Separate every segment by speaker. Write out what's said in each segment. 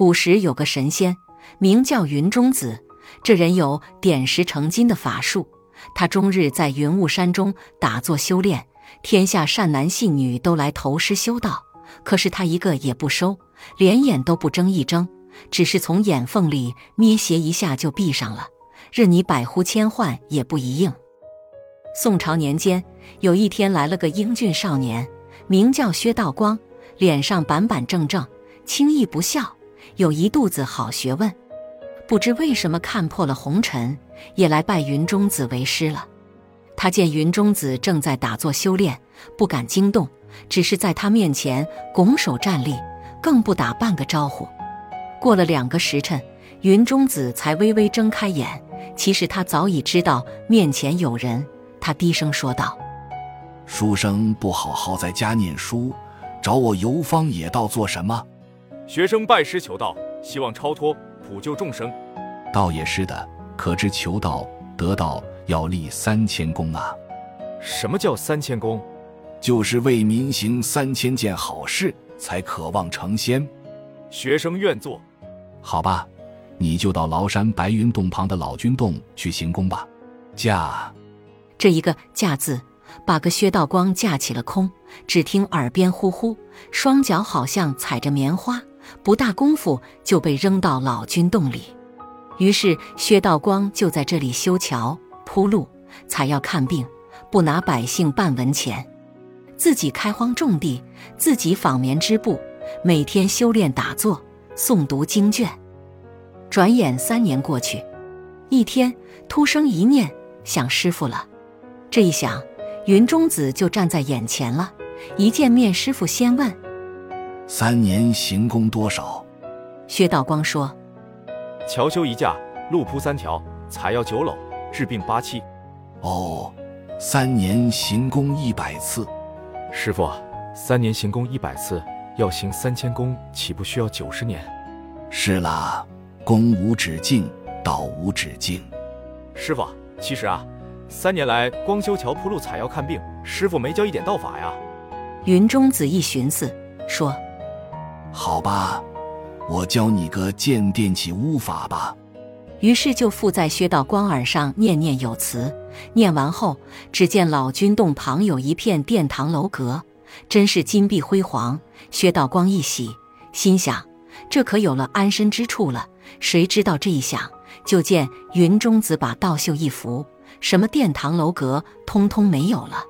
Speaker 1: 古时有个神仙，名叫云中子。这人有点石成金的法术，他终日在云雾山中打坐修炼，天下善男信女都来投师修道，可是他一个也不收，连眼都不睁一睁，只是从眼缝里捏斜一下就闭上了，任你百呼千唤也不一应。宋朝年间，有一天来了个英俊少年，名叫薛道光，脸上板板正正，轻易不笑，有一肚子好学问。不知为什么看破了红尘，也来拜云中子为师了。他见云中子正在打坐修炼，不敢惊动，只是在他面前拱手站立，更不打半个招呼。过了两个时辰，云中子才微微睁开眼。其实他早已知道面前有人。他低声说道：“
Speaker 2: 书生不好好在家念书，找我游方野道做什么？”
Speaker 3: 学生拜师求道，希望超脱，普救众生。
Speaker 2: 道也是的，可知求道得道要立三千功啊！
Speaker 3: 什么叫三千功？
Speaker 2: 就是为民行三千件好事，才渴望成仙。
Speaker 3: 学生愿做。
Speaker 2: 好吧，你就到崂山白云洞旁的老君洞去行宫吧。驾。
Speaker 1: 这一个“驾”字，把个薛道光架起了空。只听耳边呼呼，双脚好像踩着棉花，不大功夫就被扔到老君洞里。于是薛道光就在这里修桥铺路、采药看病，不拿百姓半文钱，自己开荒种地，自己纺棉织布，每天修炼打坐、诵读经卷。转眼三年过去，一天突生一念，想师傅了。这一想，云中子就站在眼前了。一见面，师傅先问：“
Speaker 2: 三年行宫多少？”
Speaker 1: 薛道光说：“
Speaker 3: 桥修一架，路铺三条，采药九篓，治病八七。”
Speaker 2: 哦，三年行宫一百次。
Speaker 3: 师傅，三年行宫一百次，要行三千功，岂不需要九十年？
Speaker 2: 是啦，功无止境，道无止境。
Speaker 3: 师傅，其实啊。三年来，光修桥铺路、采药看病，师傅没教一点道法呀。
Speaker 1: 云中子一寻思，说：“
Speaker 2: 好吧，我教你个见电起巫法吧。”
Speaker 1: 于是就附在薛道光耳上念念有词。念完后，只见老君洞旁有一片殿堂楼阁，真是金碧辉煌。薛道光一喜，心想：这可有了安身之处了。谁知道这一想，就见云中子把道袖一拂。什么殿堂楼阁，通通没有了。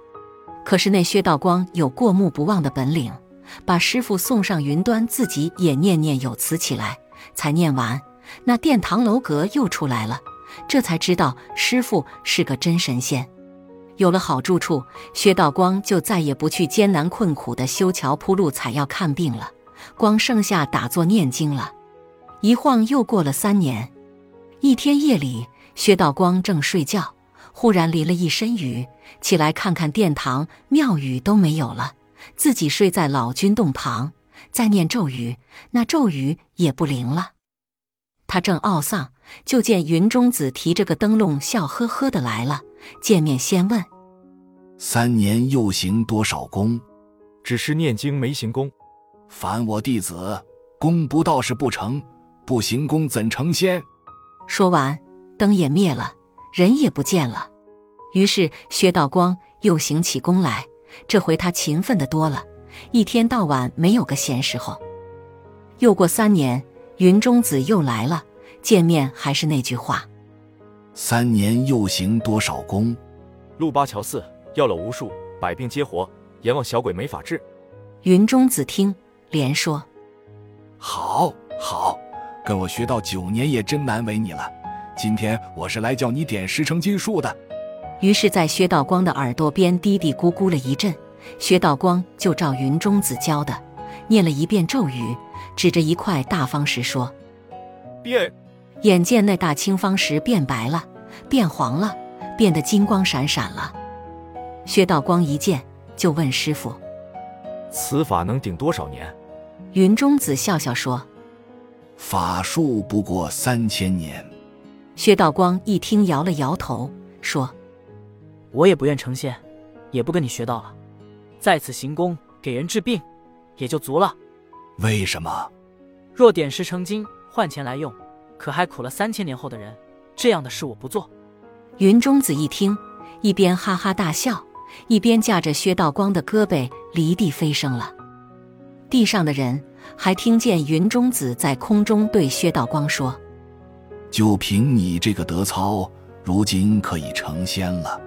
Speaker 1: 可是那薛道光有过目不忘的本领，把师傅送上云端，自己也念念有词起来。才念完，那殿堂楼阁又出来了。这才知道师傅是个真神仙。有了好住处，薛道光就再也不去艰难困苦的修桥铺路、采药看病了，光剩下打坐念经了。一晃又过了三年，一天夜里，薛道光正睡觉。忽然淋了一身雨，起来看看殿堂庙宇都没有了，自己睡在老君洞旁，在念咒语，那咒语也不灵了。他正懊丧，就见云中子提着个灯笼，笑呵呵的来了。见面先问：“
Speaker 2: 三年又行多少功？”“
Speaker 3: 只是念经没行功。”“
Speaker 2: 凡我弟子，功不到是不成，不行功怎成仙？”
Speaker 1: 说完，灯也灭了，人也不见了。于是薛道光又行起功来，这回他勤奋的多了，一天到晚没有个闲时候。又过三年，云中子又来了，见面还是那句话：“
Speaker 2: 三年又行多少功？”
Speaker 3: 路八桥四，药了无数，百病皆活，阎王小鬼没法治。
Speaker 1: 云中子听，连说：“
Speaker 2: 好，好，跟我学到九年也真难为你了。今天我是来叫你点石成金术的。”
Speaker 1: 于是，在薛道光的耳朵边嘀嘀咕咕了一阵，薛道光就照云中子教的，念了一遍咒语，指着一块大方石说：“
Speaker 3: 变。”
Speaker 1: 眼见那大青方石变白了，变黄了，变得金光闪闪了。薛道光一见，就问师傅：“
Speaker 3: 此法能顶多少年？”
Speaker 1: 云中子笑笑说：“
Speaker 2: 法术不过三千年。”
Speaker 1: 薛道光一听，摇了摇头，说。
Speaker 4: 我也不愿成仙，也不跟你学道了，在此行宫给人治病，也就足了。
Speaker 2: 为什么？
Speaker 4: 若点石成金，换钱来用，可还苦了三千年后的人。这样的事我不做。
Speaker 1: 云中子一听，一边哈哈大笑，一边架着薛道光的胳膊离地飞升了。地上的人还听见云中子在空中对薛道光说：“
Speaker 2: 就凭你这个德操，如今可以成仙了。”